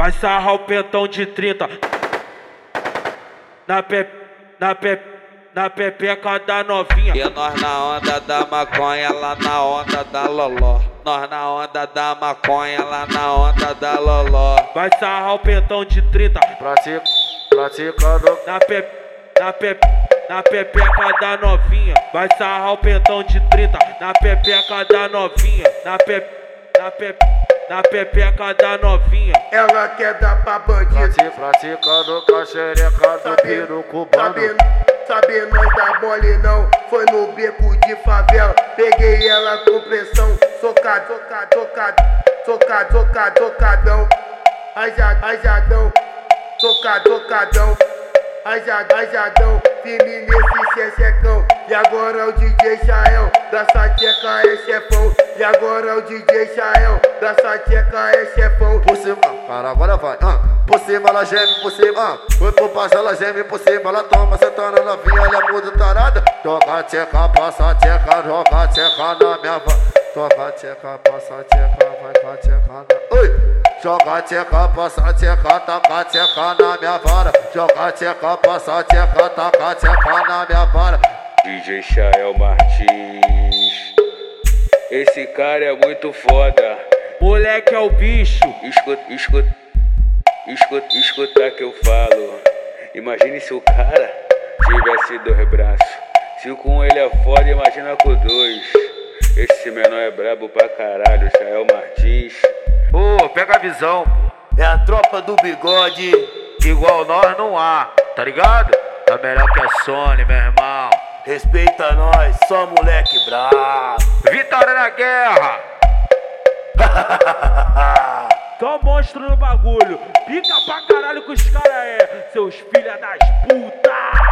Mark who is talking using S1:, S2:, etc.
S1: Vai sarrar o pentão de 30. Na pe... Na pe... Na pepeca da novinha.
S2: E nós na onda da maconha, lá na onda da loló. Nós na onda da maconha, lá na onda da loló.
S1: Vai sarrar o pentão de 30.
S3: Pratica, praticando.
S1: Na pe... Na pe... Na pepeca da novinha. Vai sarrar o pentão de 30. Na pepeca da novinha. Na pe... Na pe... Na pepeca da novinha.
S4: Ela quer dar pra bandido.
S3: Pratica, praticando com a xereca do piro cubano.
S4: Sabe, sabe nós da mole não. Foi no beco de favela. Peguei ela com pressão. Socado, socado, socado. Socado, socado, socadão. Ajadão, ajadão. Socado, socadão. Ajadão, ajadão. Firme nesse chechecão. E agora o DJ Chael. Da sateca é chefão. E agora o DJ Chael. Da sateca é chefão.
S3: Por cima, cara, agora vai. Ah. Por cima ela geme, por cima. Ah. Foi pro passo, ela geme, por cima ela toma. Sentando novinha, ela é muito tarada. Toca tcheca, passa tcheca, joga tcheca na minha va. Toca tcheca, passa tcheca, vai pra tcheca na. Oi! Joga tcheca, passa tcheca, taca tcheca na minha vara. Joga tcheca, passa tcheca, taca tcheca na minha vara.
S2: DJ Chael Martins. Esse cara é muito foda.
S1: Moleque é o bicho.
S2: Escuta, escuta, escuta, escuta que eu falo. Imagine se o cara tivesse dois braços. Se com ele é foda, imagina com dois. Esse menor é brabo pra caralho, Chael Martins.
S3: Ô, pega a visão, pô. É a tropa do bigode, igual nós não há, tá ligado? Tá melhor que a Sony, meu irmão.
S4: Respeita nós, só moleque brabo.
S3: Vitória na guerra!
S1: Só monstro no bagulho. Pica pra caralho que os caras é. Seus filha das putas.